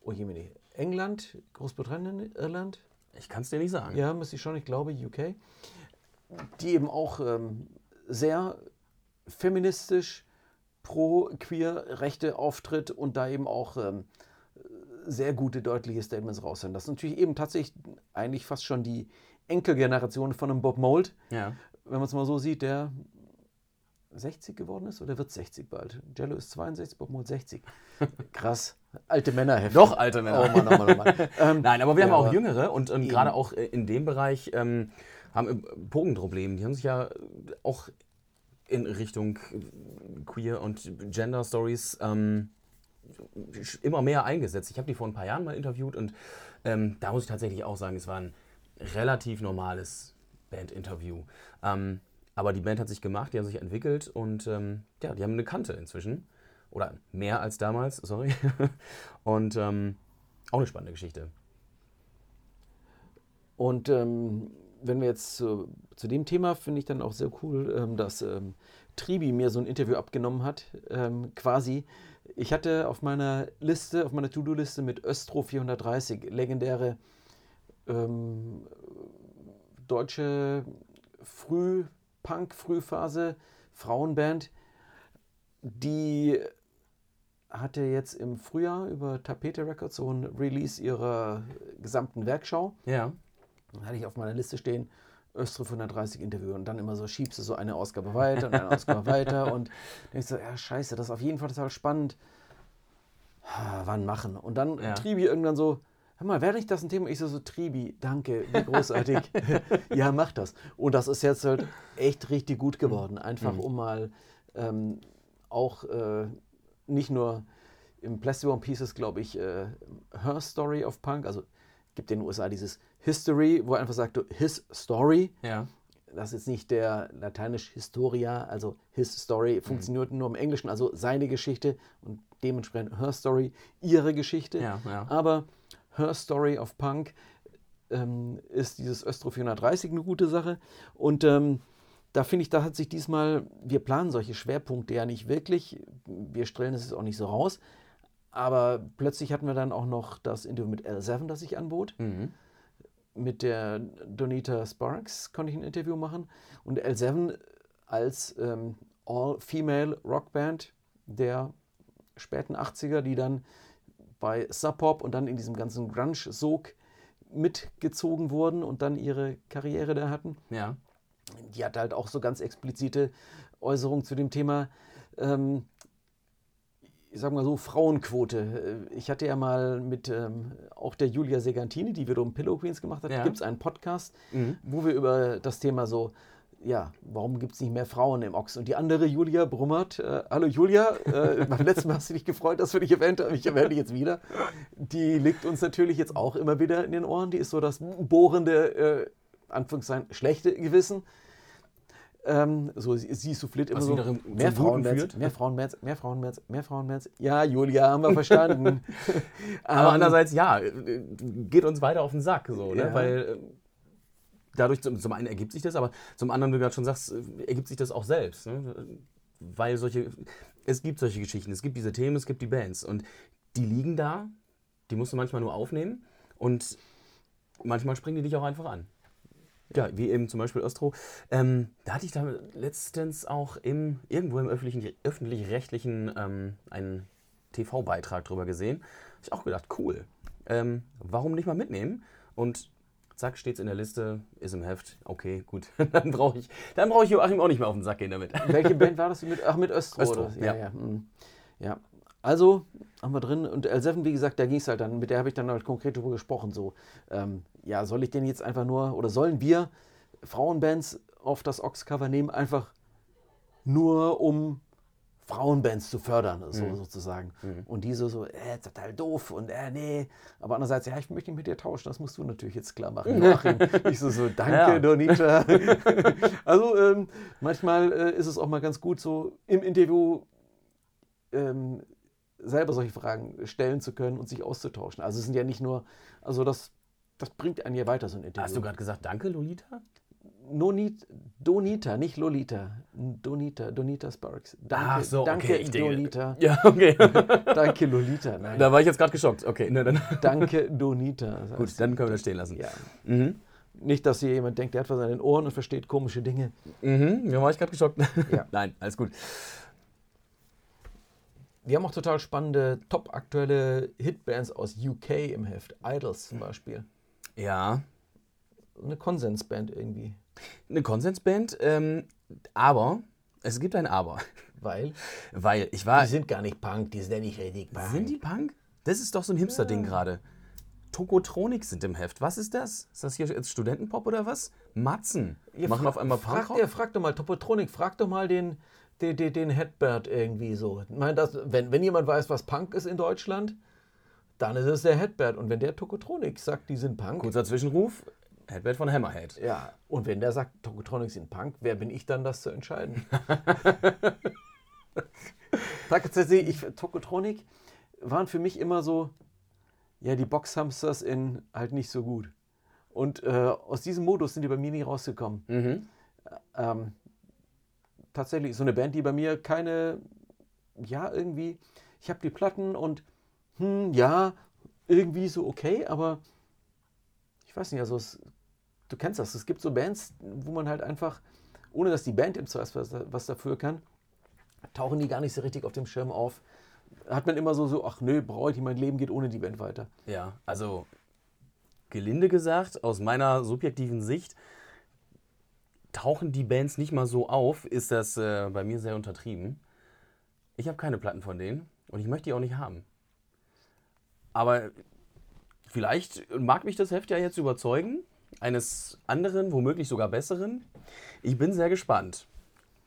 oh je, meine, England, Großbritannien, Irland. Ich kann es dir nicht sagen. Ja, müsste ich schon, ich glaube UK. Die eben auch ähm, sehr feministisch pro queer Rechte auftritt und da eben auch ähm, sehr gute, deutliche Statements raushören. Das ist natürlich eben tatsächlich eigentlich fast schon die Enkelgeneration von einem Bob Mould, Ja. wenn man es mal so sieht, der 60 geworden ist oder wird 60 bald. Jello ist 62, Bob Mould 60. Krass. Alte Männerhefte. Doch, alte Männer. Oh Mann, oh Mann, oh Mann. Ähm, Nein, aber wir ja, haben auch Jüngere und, Eben. gerade auch äh, in dem Bereich ähm, haben äh, Bogenprobleme. Die haben sich ja auch in Richtung äh, Queer und Gender Stories ähm, immer mehr eingesetzt. Ich habe die vor ein paar Jahren mal interviewt und ähm, da muss ich tatsächlich auch sagen, es war ein relativ normales Bandinterview. Ähm, aber die Band hat sich gemacht, die haben sich entwickelt und ähm, ja, die haben eine Kante inzwischen. Oder mehr als damals, sorry. und ähm, auch eine spannende Geschichte. Und ähm, wenn wir jetzt zu, zu dem Thema, finde ich dann auch sehr cool, ähm, dass Tribi mir so ein Interview abgenommen hat. Quasi, ich hatte auf meiner Liste, auf meiner To-Do-Liste mit Östro 430, legendäre ähm, deutsche Früh-Punk, Frühphase, Frauenband, die hatte jetzt im Frühjahr über Tapete Records so ein Release ihrer gesamten Werkschau. Ja. Dann hatte ich auf meiner Liste stehen, Östro 530 Interview und dann immer so schiebst du so eine Ausgabe weiter und eine Ausgabe weiter und denkst so, ja scheiße, das ist auf jeden Fall total spannend. Ah, Wann machen? Und dann Ja. Tribi irgendwann so, hör mal, wäre nicht das ein Thema? Ich so, so Tribi, danke, wie großartig. ja, mach das. Und das ist jetzt halt echt richtig gut geworden. Einfach Mhm. um mal ähm, auch äh, nicht nur im Plastic One Pieces, glaube ich, äh, Her Story of Punk, also gibt in den USA dieses History, wo er einfach sagt, his story. Ja. Das ist jetzt nicht der lateinisch Historia, also his story, funktioniert nur im Englischen, also seine Geschichte und dementsprechend her story, ihre Geschichte. Ja, ja. Aber her story of Punk ähm, ist dieses Östro 430 eine gute Sache. Und ähm, da finde ich, da hat sich diesmal, wir planen solche Schwerpunkte ja nicht wirklich, wir stellen es auch nicht so raus, aber plötzlich hatten wir dann auch noch das Interview mit L7, das ich anbot Mhm. Mit der Donita Sparks konnte ich ein Interview machen und L7 als ähm, All-Female Rockband der späten 80er, die dann bei Sub Pop und dann in diesem ganzen Grunge-Sog mitgezogen wurden und dann ihre Karriere da hatten. Ja. Die hat halt auch so ganz explizite Äußerungen zu dem Thema, ähm, ich sag mal so, Frauenquote. Äh, Ich hatte ja mal mit ähm, auch der Julia Segantini, die wiederum Pillow Queens gemacht hat, Ja. gibt es einen Podcast, Mhm. wo wir über das Thema so, ja, warum gibt es nicht mehr Frauen im Ochs? Und die andere Julia Brummert, äh, hallo Julia, äh, beim letzten Mal hast du dich gefreut, dass wir dich erwähnt haben, ich erwähne dich jetzt wieder. Die liegt uns natürlich jetzt auch immer wieder in den Ohren, die ist so das bohrende, äh, Anführungszeichen, schlechte Gewissen. Ähm, so, sie, sie souffliert immer Was so, mehr führt. mehr Frauenbands, mehr Frauenbands, mehr Frauenbands. Ja, Julia, haben wir verstanden. Aber Ähm, andererseits, ja, äh, geht uns weiter auf den Sack, so, ne? Ja. weil äh, dadurch zum, zum einen ergibt sich das, aber zum anderen, wie du gerade schon sagst, äh, ergibt sich das auch selbst. Ne? Weil solche, es gibt solche Geschichten, es gibt diese Themen, es gibt die Bands und die liegen da, die musst du manchmal nur aufnehmen und manchmal springen die dich auch einfach an. Ja, wie eben zum Beispiel Östro. Ähm, da hatte ich da letztens auch im, irgendwo im öffentlich-rechtlichen ähm, einen TV-Beitrag drüber gesehen. Hab ich auch gedacht, cool. Ähm, warum nicht mal mitnehmen? Und zack, steht's in der Liste, ist im Heft. Okay, gut. dann brauche ich, dann brauche ich Joachim auch nicht mehr auf den Sack gehen damit. Welche Band war das? Mit, ach, mit Östro. Östro, ja. Ja, ja. mm. ja. Also haben wir drin. Und L7, wie gesagt, da ging es halt dann, mit der habe ich dann halt konkret drüber gesprochen. So, ähm, ja, soll ich denn jetzt einfach nur, oder sollen wir Frauenbands auf das Ox-Cover nehmen, einfach nur um Frauenbands zu fördern, so sozusagen. Und die so, so, äh, total doof und äh, nee. Aber andererseits, ja, ich möchte nicht mit dir tauschen, das musst du natürlich jetzt klar machen. Ich so, so, danke, Ja. Donita. also ähm, manchmal äh, ist es auch mal ganz gut, so im Interview ähm, selber solche Fragen stellen zu können und sich auszutauschen. Also es sind ja nicht nur, also das, das bringt einen ja weiter, so ein Interview. Hast du gerade gesagt, danke, Lolita? Nonit, Donita, nicht Lolita. Donita, Donita Sparks. Danke, Ach so, danke okay, ich denke- Donita. Ja, okay. Danke, Lolita. Nein, da war ich jetzt gerade geschockt. Okay, ne, dann, danke, Donita. Das gut, dann können wir das stehen lassen. ja. Mhm. Nicht, dass hier jemand denkt, der hat was an den Ohren und versteht komische Dinge. Mhm, da war ich gerade geschockt. Ja. Nein, alles gut. Wir haben auch total spannende, top aktuelle Hitbands aus UK im Heft. Idols zum Beispiel. Ja, Eine Konsensband irgendwie. eine Konsensband, ähm, aber es gibt ein Aber. Weil Weil ich war. die sind gar nicht Punk, die sind ja nicht richtig Punk. Sind die Punk? Das ist doch so ein Hipster-Ding gerade. Tokotronik sind im Heft. Was ist das? Ist das hier jetzt Studentenpop oder was? Matzen. Ihr Machen auf einmal fragt, Punk. ihr, fragt doch mal Topotronik, fragt doch mal den, den, den, den Headbird irgendwie so. Ich meine, das, wenn, wenn jemand weiß, was Punk ist in Deutschland, dann ist es der Headbird. Und wenn der Tokotronik sagt, die sind Punk, Kurzer Zwischenruf. Headband von Hammerhead. ja, und wenn der sagt, Tokotronik sind Punk, wer bin ich dann, das zu entscheiden? Tatsächlich, ich, Tokotronik waren für mich immer so, ja, die Boxhamsters in halt nicht so gut. Und äh, aus diesem Modus sind die bei mir nie rausgekommen. Mhm. ähm, tatsächlich so eine Band, die bei mir keine, ja, irgendwie, ich habe die Platten und, hm, ja, irgendwie so okay, aber ich weiß nicht, also es, du kennst das, es gibt so Bands, wo man halt einfach, ohne dass die Band im Zweifel was, dafür kann, tauchen die gar nicht so richtig auf dem Schirm auf. Hat man immer so, so ach nö, brauche ich mein Leben geht ohne die Band weiter. Ja, also gelinde gesagt, aus meiner subjektiven Sicht, tauchen die Bands nicht mal so auf, ist das äh, bei mir sehr untertrieben. Ich habe keine Platten von denen und ich möchte die auch nicht haben. Aber vielleicht mag mich das Heft ja jetzt überzeugen, eines anderen, womöglich sogar besseren. Ich bin sehr gespannt.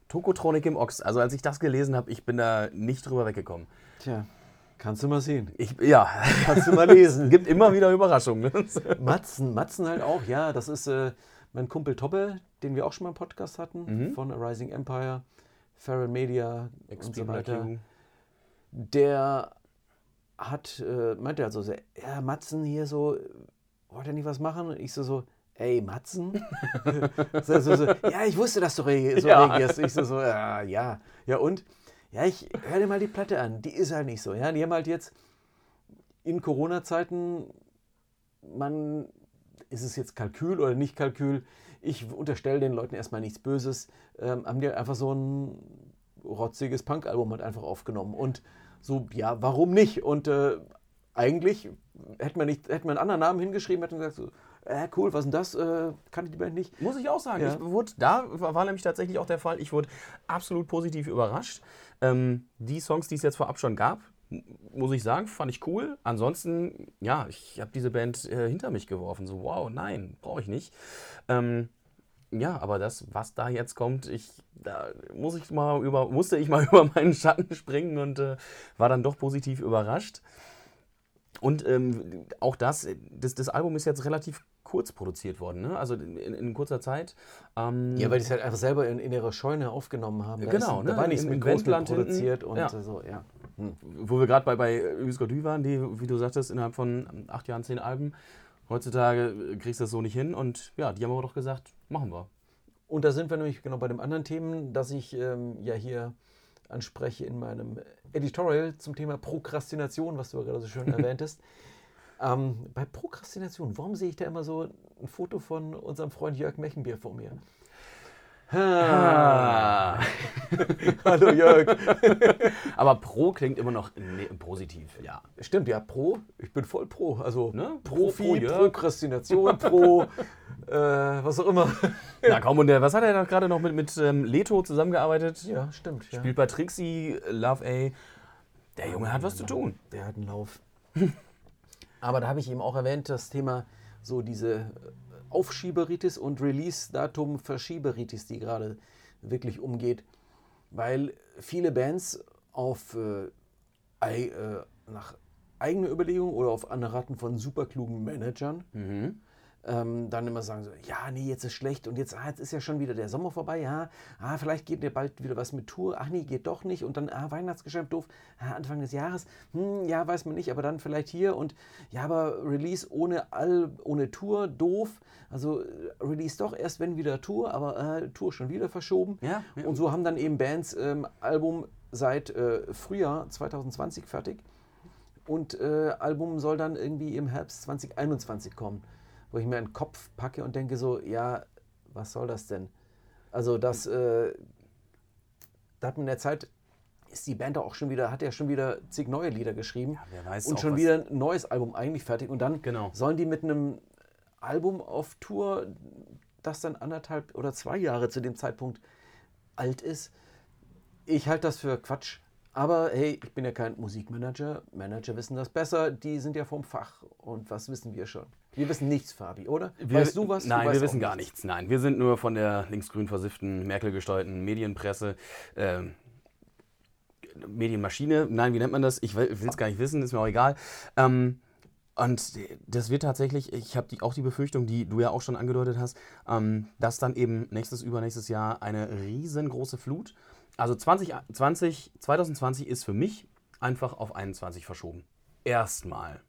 Tokotronik im Ochs. Also als ich das gelesen habe, ich bin da nicht drüber weggekommen. Tja, kannst du mal sehen. Ich, ja, Kannst du mal lesen. gibt immer wieder Überraschungen. Matzen, Matzen halt auch, ja. Das ist äh, mein Kumpel Tobbe, den wir auch schon mal im Podcast hatten, von A Rising Empire, Feral Media und so weiter. Der hat, äh, meinte also so, ja, Matzen hier so, wollt ihr nicht was machen? Und ich so, so ey, Matzen? so, so, so, ja, ich wusste, dass du re so Ja. reagierst. Ich so, so, ja, ja. Ja, und? Ja, ich hör dir mal die Platte an. Die ist halt nicht so. Ja, die haben halt jetzt in Corona-Zeiten man, ist es jetzt Kalkül oder nicht Kalkül? Ich unterstelle den Leuten erstmal nichts Böses. Ähm, haben die einfach so ein rotziges Punk-Album halt einfach aufgenommen. Und so, ja, warum nicht? Und äh, eigentlich hätte man, nicht, hätte man einen anderen Namen hingeschrieben, hätte man gesagt, so, äh, cool, was ist denn das? Äh, kannte die Band nicht. Muss ich auch sagen. Ja. Ich wurde, da war nämlich tatsächlich auch der Fall. Ich wurde absolut positiv überrascht. Ähm, die Songs, die es jetzt vorab schon gab, muss ich sagen, fand ich cool. Ansonsten, ja, ich habe diese Band äh, hinter mich geworfen. So, wow, nein, brauche ich nicht. Ähm, ja, aber das, was da jetzt kommt, ich, da muss ich mal über, musste ich mal über meinen Schatten springen und äh, war dann doch positiv überrascht. Und ähm, auch das, das, das Album ist jetzt relativ kurz produziert worden, ne? also in, in kurzer Zeit. Ähm, Ja, weil die es halt einfach selber in, in ihrer Scheune aufgenommen haben. Da Genau, ist, ne, Da war nichts im- mit groß Wendland hinten. produziert und Ja. so, ja. Hm. wo wir gerade bei, bei Husker waren, die, wie du sagtest, innerhalb von acht Jahren zehn Alben. Heutzutage äh, kriegst du das so nicht hin und ja, die haben aber doch gesagt, machen wir. Und da sind wir nämlich genau bei dem anderen Themen, das ich ähm, ja hier anspreche in meinem Editorial zum Thema Prokrastination, was du gerade so schön erwähntest. Ähm, bei Prokrastination, warum sehe ich da immer so ein Foto von unserem Freund Jörg Mechenbier vor mir? Ah. Hallo Jörg. Aber Pro klingt immer noch ne, positiv, ja. Stimmt, ja, Pro. Ich bin voll Pro. Also Ne? Pro- Profi, Pro Jörg. Prokrastination, Pro, äh, was auch immer. Na komm, und der, was hat er da gerade noch mit, mit ähm, Leto zusammengearbeitet? Ja, stimmt. Ja. Spielt bei Trixie, Love A. Der Junge hat was zu tun. Der hat einen Lauf. Aber da habe ich eben auch erwähnt, das Thema so diese Aufschieberitis und Release-Datum Verschieberitis, die gerade wirklich umgeht. Weil viele Bands auf äh, äh, nach eigener Überlegung oder auf Anraten von superklugen Managern ähm, dann immer sagen so, ja, nee, jetzt ist schlecht und jetzt, ah, jetzt ist ja schon wieder der Sommer vorbei, ja, ah, vielleicht geht dir bald wieder was mit Tour, ach nee, geht doch nicht und dann, ah, Weihnachtsgeschäft doof, ah, Anfang des Jahres, hm, ja, weiß man nicht, aber dann vielleicht hier und ja, aber Release ohne All, ohne Tour, doof, also äh, Release doch erst, wenn wieder Tour, aber äh, Tour schon wieder verschoben Ja, ja. und so haben dann eben Bands ähm, Album seit äh, Frühjahr 2020 fertig und äh, Album soll dann irgendwie im Herbst 2021 kommen, wo ich mir einen Kopf packe und denke so, ja, was soll das denn? Also das, äh, da hat man in der Zeit, ist die Band auch schon wieder, hat ja schon wieder zig neue Lieder geschrieben weiß und schon wieder ein neues Album eigentlich fertig und dann Genau. sollen die mit einem Album auf Tour, das dann anderthalb oder zwei Jahre zu dem Zeitpunkt alt ist. Ich halte das für Quatsch. Aber hey, ich bin ja kein Musikmanager. Manager wissen das besser. Die sind ja vom Fach. Und was wissen wir schon? Wir wissen nichts, Fabi, oder? Wir- weißt du was? Du Nein, weißt wir wissen gar nichts. Nein, wir sind nur von der linksgrün versifften, Merkel-gesteuerten Medienpresse. ähm, Medienmaschine, nein, wie nennt man das? Ich will es gar nicht wissen, ist mir auch egal. Ähm, und das wird tatsächlich, ich habe auch die Befürchtung, die du ja auch schon angedeutet hast, ähm, dass dann eben nächstes, übernächstes Jahr eine riesengroße Flut. Also 2020, 2020 ist für mich einfach auf 21 verschoben. Erstmal.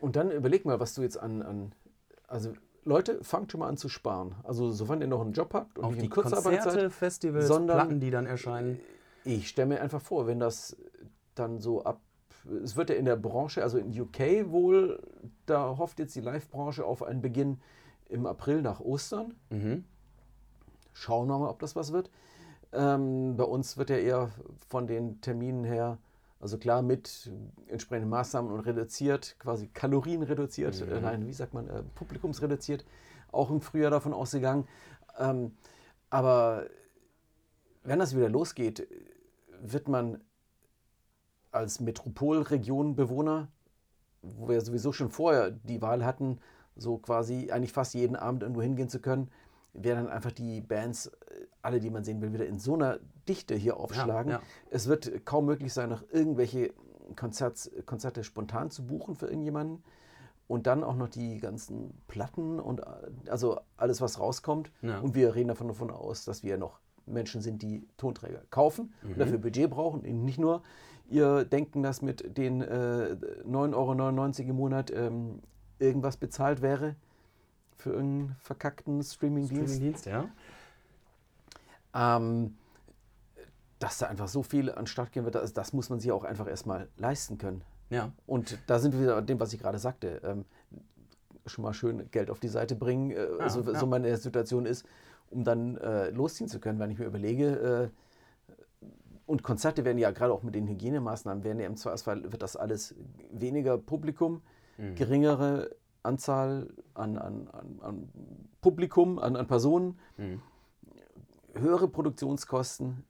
Und dann überleg mal, was du jetzt an. an also, Leute, fangt schon mal an zu sparen. Also, sofern ihr noch einen Job habt und Auf nicht die in Kurzarbeit Konzerte. Festivals, sondern- Platten, die dann erscheinen. Ich stelle mir einfach vor, wenn das dann so ab. Es wird ja in der Branche, also in UK wohl, da hofft jetzt die Live-Branche auf einen Beginn im April nach Ostern. Mhm. Schauen wir mal, ob das was wird. Ähm, bei uns wird ja eher von den Terminen her, also klar mit entsprechenden Maßnahmen und reduziert, quasi Kalorien reduziert, äh, nein, wie sagt man, äh, publikumsreduziert, auch im Frühjahr davon ausgegangen. Ähm, aber wenn das wieder losgeht, wird man als Metropolregionbewohner, wo wir sowieso schon vorher die Wahl hatten, so quasi eigentlich fast jeden Abend irgendwo hingehen zu können, werden dann einfach die Bands, äh, alle, die man sehen will, wieder in so einer Dichte hier aufschlagen. ja. Es wird kaum möglich sein, noch irgendwelche Konzerts, Konzerte spontan zu buchen für irgendjemanden. Und dann auch noch die ganzen Platten und äh, also alles, was rauskommt. Ja. Und wir reden davon, davon aus, dass wir noch Menschen sind, die Tonträger kaufen und dafür Budget brauchen. Und nicht nur ihr denken, dass mit den äh, 9,99 Euro im Monat ähm, irgendwas bezahlt wäre für irgendeinen verkackten Streamingdienst. Streamingdienst, ja. Ähm, dass da einfach so viel an den Start gehen wird, das, das muss man sich auch einfach erstmal leisten können. Ja. Und da sind wir wieder an dem, was ich gerade sagte. Ähm, schon mal schön Geld auf die Seite bringen, äh, so, ja. so meine Situation ist, um dann äh, losziehen zu können, wenn ich mir überlege. Äh, und Konzerte werden ja gerade auch mit den Hygienemaßnahmen, werden ja im Zweifelsfall wird das alles weniger Publikum, geringere Anzahl an, an, an, an Publikum, an, an Personen, höhere Produktionskosten,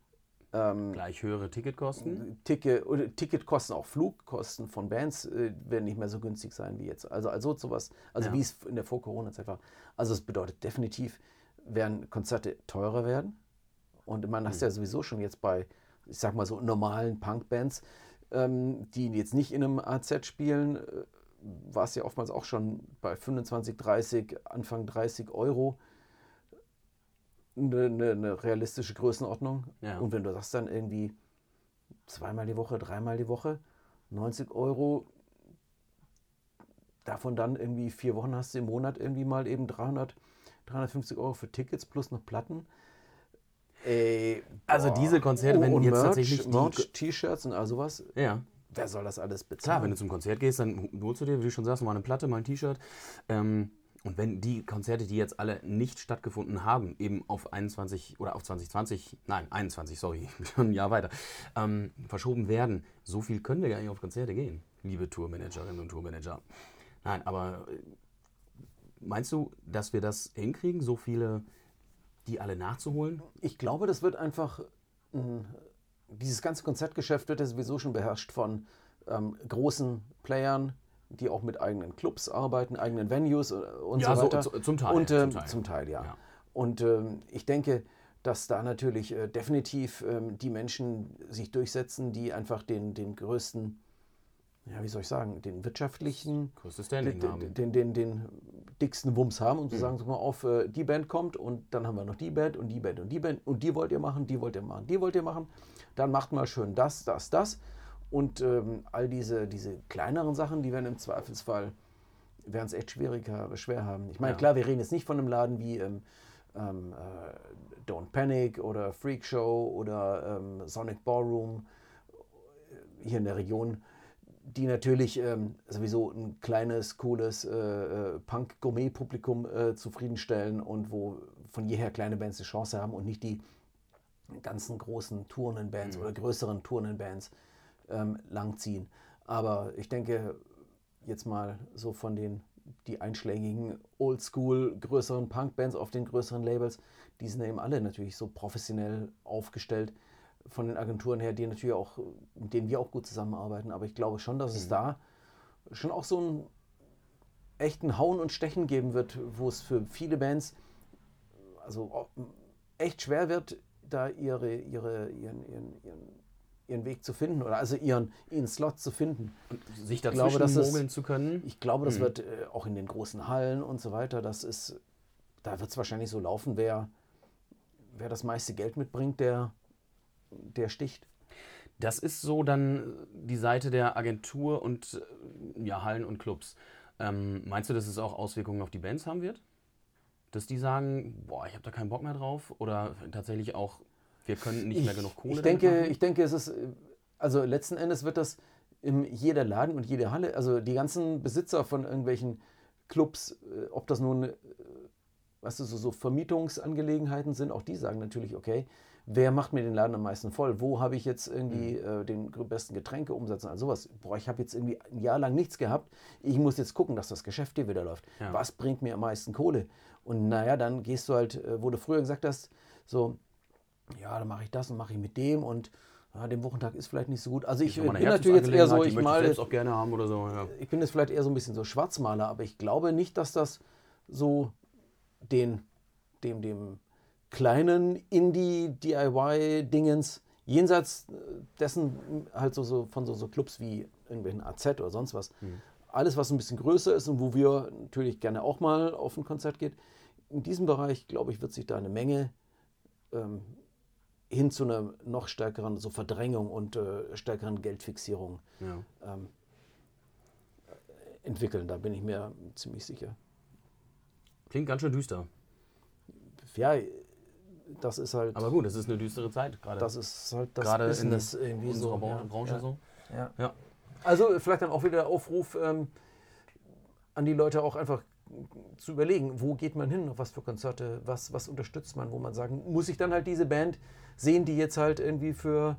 ähm, Gleich höhere Ticketkosten. Ticket, oder Ticketkosten, auch Flugkosten von Bands äh, werden nicht mehr so günstig sein wie jetzt. Also, also sowas, also Ja. wie es in der Vor-Corona-Zeit war. Also es bedeutet definitiv, werden Konzerte teurer werden. Und man hast ja sowieso schon jetzt bei, ich sag mal so, normalen Punkbands, ähm, die jetzt nicht in einem AZ spielen, äh, war es ja oftmals auch schon bei 25, 30, Anfang 30 Euro eine, eine, eine realistische Größenordnung. Ja. Und wenn du sagst dann irgendwie zweimal die Woche, dreimal die Woche, 90 Euro, davon dann irgendwie vier Wochen hast du im Monat irgendwie mal eben 300, 350 Euro für Tickets plus noch Platten. Ey, Also diese Konzerte, wenn und jetzt Merch, tatsächlich die- T-Shirts und all sowas, Ja. Wer soll das alles bezahlen? Klar, wenn du zum Konzert gehst, dann holst du dir, wie du schon sagst, mal eine Platte, mal ein T-Shirt. Ähm, und wenn die Konzerte, die jetzt alle nicht stattgefunden haben, eben auf 21 oder auf 2020, nein, 21, sorry, schon ein Jahr weiter, ähm, verschoben werden, so viel können wir gar nicht auf Konzerte gehen, liebe Tourmanagerinnen und Tourmanager. Nein, aber äh, meinst du, dass wir das hinkriegen, so viele, die alle nachzuholen? Ich glaube, das wird einfach, mh, dieses ganze Konzertgeschäft wird ja sowieso schon beherrscht von ähm, großen Playern, die auch mit eigenen Clubs arbeiten, eigenen Venues äh, und Ja, so so weiter. zu- zum Teil, Und, zum ähm, Teil. zum Teil, ja. Ja. Und ähm, ich denke, dass da natürlich äh, definitiv ähm, die Menschen sich durchsetzen, die einfach den, den größten, ja, wie soll ich sagen, den wirtschaftlichen, den, den, den, den dicksten Wumms haben, um zu Mhm. sagen, so mal auf, äh, die Band kommt und dann haben wir noch die Band und die Band und die Band und die wollt ihr machen, die wollt ihr machen, die wollt ihr machen. Dann macht mal schön das, das, das. Und ähm, all diese, diese kleineren Sachen, die werden im Zweifelsfall, werden es echt schwieriger, schwer haben. Ich meine, Ja. klar, wir reden jetzt nicht von einem Laden wie ähm, ähm, äh, Don't Panic oder Freak Show oder ähm, Sonic Ballroom äh, hier in der Region, die natürlich ähm, sowieso ein kleines, cooles äh, äh, Punk-Gourmet-Publikum äh, zufriedenstellen und wo von jeher kleine Bands die Chance haben und nicht die ganzen großen tourenden Bands Mhm. oder größeren tourenden Bands ähm, langziehen. Aber ich denke, jetzt mal so von den die einschlägigen Oldschool größeren Punk-Bands auf den größeren Labels, die sind eben alle natürlich so professionell aufgestellt von den Agenturen her, die natürlich auch, mit denen wir auch gut zusammenarbeiten. Aber ich glaube schon, dass es Mhm. da schon auch so einen echten Hauen und Stechen geben wird, wo es für viele Bands also echt schwer wird, da ihre, ihre, ihren, ihren, ihren, ihren Weg zu finden oder also ihren, ihren Slot zu finden. Sich glaube, dazwischen mogeln zu können. Ich glaube, das Mhm. wird äh, auch in den großen Hallen und so weiter, das ist, da wird es wahrscheinlich so laufen, wer, wer das meiste Geld mitbringt, der, der sticht. Das ist so dann die Seite der Agentur und äh, ja, Hallen und Clubs. Ähm, meinst du, dass es auch Auswirkungen auf die Bands haben wird? Dass die sagen, boah, ich habe da keinen Bock mehr drauf? Oder tatsächlich auch, wir können nicht mehr genug Kohle Ich denke, machen? ich denke, es ist, äh, also letzten Endes wird das in jeder Laden und jede Halle, also die ganzen Besitzer von irgendwelchen Clubs, äh, ob das nun, äh, weißt du, so, so Vermietungsangelegenheiten sind, auch die sagen natürlich, okay, wer macht mir den Laden am meisten voll? Wo habe ich jetzt irgendwie Mhm. äh, den besten Getränkeumsatz und all sowas? Boah, ich habe jetzt irgendwie ein Jahr lang nichts gehabt. Ich muss jetzt gucken, dass das Geschäft hier wieder läuft. Ja. Was bringt mir am meisten Kohle? Und naja, dann gehst du halt, äh, wo du früher gesagt hast, so, ja, dann mache ich das und mache ich mit dem und ja, dem Wochentag ist vielleicht nicht so gut. Also ich Ist nochmal bin natürlich jetzt eher so, ich male, selbst auch gerne haben oder so. Ja. ich bin jetzt vielleicht eher so ein bisschen so Schwarzmaler, aber ich glaube nicht, dass das so den, dem, dem kleinen Indie-DIY-Dingens jenseits dessen halt so, so von so, so Clubs wie irgendwelchen AZ oder sonst was, alles was ein bisschen größer ist und wo wir natürlich gerne auch mal auf ein Konzert geht, in diesem Bereich, glaube ich, wird sich da eine Menge ähm, hin zu einer noch stärkeren so Verdrängung und äh, stärkeren Geldfixierung Ja. ähm, entwickeln. Da bin ich mir ziemlich sicher. Klingt ganz schön düster. Ja, das ist halt, Aber gut, es ist eine düstere Zeit gerade. das ist halt das gerade in Business irgendwie unserer so. Bran- ja, Branche so. Ja. Ja. Also vielleicht dann auch wieder der Aufruf ähm, an die Leute auch einfach zu überlegen, wo geht man hin, auf was für Konzerte, was, was unterstützt man, wo man sagen, muss ich dann halt diese Band sehen, die jetzt halt irgendwie für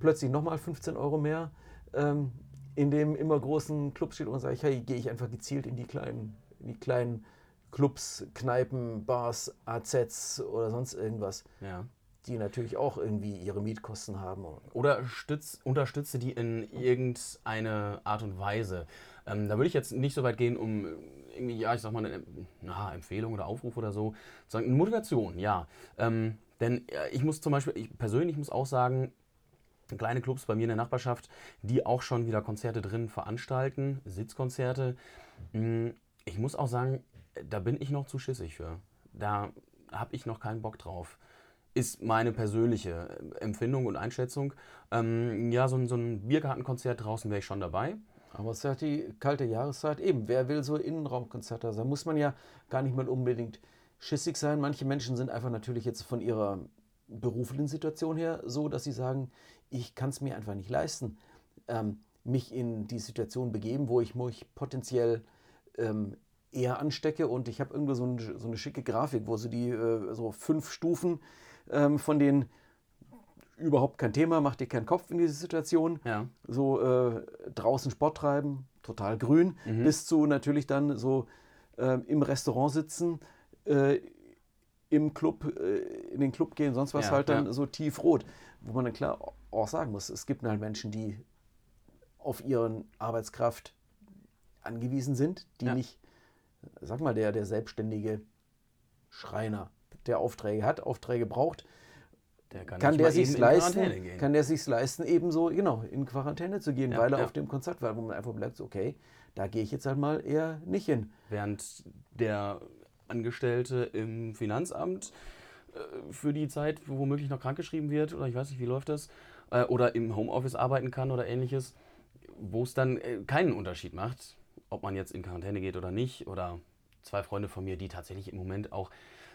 plötzlich nochmal 15 Euro mehr ähm, in dem immer großen Club steht und sage ich, hey, gehe ich einfach gezielt in die kleinen, in die kleinen Clubs, Kneipen, Bars, AZs oder sonst irgendwas, Ja. die natürlich auch irgendwie ihre Mietkosten haben. Oder stütz, unterstütze die in irgendeine Art und Weise. Ähm, da würde ich jetzt nicht so weit gehen, um irgendwie, ja, ich sag mal, eine na, Empfehlung oder Aufruf oder so. zu Sagen, Motivation, ja. Ähm, denn äh, ich muss zum Beispiel, ich persönlich muss auch sagen, kleine Clubs bei mir in der Nachbarschaft, die auch schon wieder Konzerte drin veranstalten, Sitzkonzerte. Mm, Ich muss auch sagen, da bin ich noch zu schissig für. Da habe ich noch keinen Bock drauf. Ist meine persönliche Empfindung und Einschätzung. Ähm, ja, so so ein Biergartenkonzert draußen wäre ich schon dabei. Aber es ist ja die kalte Jahreszeit. Eben, wer will so Innenraumkonzerte? Da muss man ja gar nicht mal unbedingt schissig sein. Manche Menschen sind einfach natürlich jetzt von ihrer beruflichen Situation her so, dass sie sagen, ich kann es mir einfach nicht leisten, ähm, mich in die Situation begeben, wo ich mich potenziell ähm, eher anstecke. Und ich habe irgendwo so, ein, so eine schicke Grafik, wo so die äh, so fünf Stufen ähm, von den überhaupt kein Thema, mach dir keinen Kopf in diese Situation Ja. so äh, draußen Sport treiben, total grün, bis zu natürlich dann so äh, im Restaurant sitzen, äh, im Club, äh, in den Club gehen, sonst was Ja, halt dann ja. so tiefrot. Wo man dann klar auch sagen muss, es gibt halt Menschen, die auf ihren Arbeitskraft angewiesen sind, die Ja. nicht, sag mal, der, der selbstständige Schreiner, der Aufträge hat, Aufträge braucht, Der kann, nicht der sich leisten, gehen. kann der sich leisten, ebenso genau in Quarantäne zu gehen, Ja, weil er ja. auf dem Konzert war, wo man einfach bleibt, so, okay, da gehe ich jetzt halt mal eher nicht hin. Während der Angestellte im Finanzamt äh, für die Zeit womöglich noch krankgeschrieben wird, oder ich weiß nicht, wie läuft das, äh, oder im Homeoffice arbeiten kann oder ähnliches, wo es dann äh, keinen Unterschied macht, ob man jetzt in Quarantäne geht oder nicht. Oder zwei Freunde von mir, die tatsächlich im Moment auch,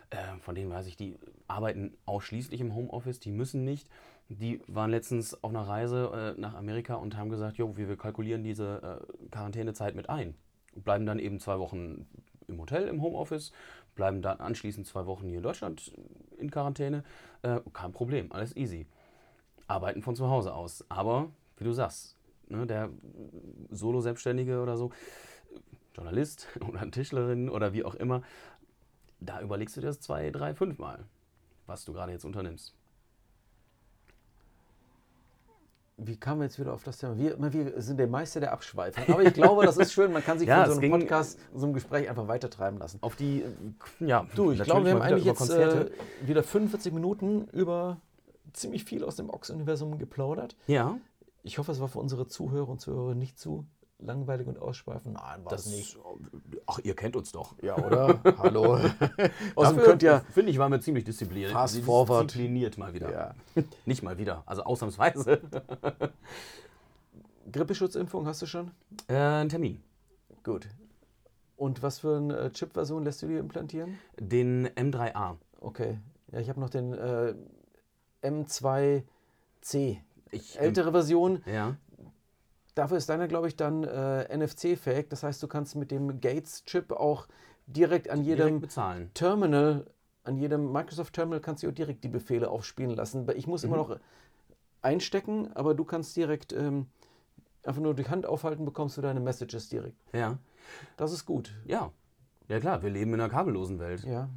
äh, von denen weiß ich, die arbeiten ausschließlich im Homeoffice, die müssen nicht. Die waren letztens auf einer Reise äh, nach Amerika und haben gesagt, jo, wir wir kalkulieren diese äh, Quarantänezeit mit ein. Bleiben dann eben zwei Wochen im Hotel im Homeoffice, bleiben dann anschließend zwei Wochen hier in Deutschland in Quarantäne. Äh, kein Problem, alles easy. Arbeiten von zu Hause aus. Aber, wie du sagst, ne, der Solo-Selbstständige oder so, Journalist oder Tischlerin oder wie auch immer, da überlegst du dir das zwei, drei, fünf Mal, was du gerade jetzt unternimmst. Wie kamen wir jetzt wieder auf das Thema? Wir, wir sind der Meister der Abschweifen. Aber ich glaube, das ist schön. Man kann sich Ja, von so einem Podcast, so einem Gespräch einfach weitertreiben lassen. Auf die, ja, Du, ich glaube, wir haben eigentlich jetzt Konzerte. äh, wieder 45 Minuten über ziemlich viel aus dem Ox-Universum geplaudert. ja, Ich hoffe, es war für unsere Zuhörer und Zuhörer nicht zu langweilig und ausschweifend. Nein, war das es nicht. Ach, ihr kennt uns doch. Ja, oder? Hallo. Außerdem könnt ihr. finde ich, waren wir ziemlich diszipliniert. Fast forward. Diszipliniert mal wieder. Ja. Nicht mal wieder, also ausnahmsweise. Grippeschutzimpfung hast du schon? äh, ein Termin. Gut. Und was für eine äh, Chip-Version lässt du dir implantieren? Den M3A. Okay. Ja, ich habe noch den äh, M2C. Ich, Ältere Version. Ja. Dafür ist deiner, glaube ich, dann äh, NFC-fähig. Das heißt, du kannst mit dem Gates-Chip auch direkt an Direkt jedem bezahlen. Terminal, an jedem Microsoft-Terminal kannst du auch direkt die Befehle aufspielen lassen. Ich muss immer noch einstecken, aber du kannst direkt ähm, einfach nur die Hand aufhalten, bekommst du deine Messages direkt. Ja. Das ist gut. Ja. Ja klar, wir leben in einer kabellosen Welt. Ja,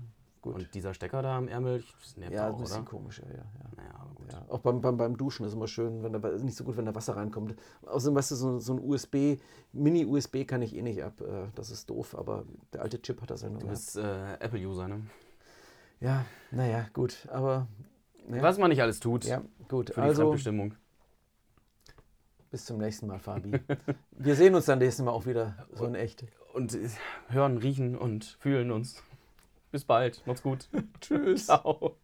gut. Und dieser Stecker da am Ärmel, das nervt ja, ein auch, bisschen oder? komisch, ja, ja. ja. Naja, aber gut. Ja, auch beim, beim, beim Duschen ist immer schön, wenn da nicht so gut, wenn da Wasser reinkommt. Außerdem, weißt du, so, so ein USB, Mini-USB kann ich eh nicht ab. äh, Das ist doof, aber der alte Chip hat das ja nur. Du bist äh, Apple-User, ne? Ja, naja, gut, aber. Ja, Was man nicht alles tut Ja, gut. für die Also, Fremdbestimmung. bis zum nächsten Mal, Fabi. Wir sehen uns dann nächstes Mal auch wieder so in echt. Und äh, hören, riechen und fühlen uns. Bis bald. Macht's gut. Tschüss. Ciao.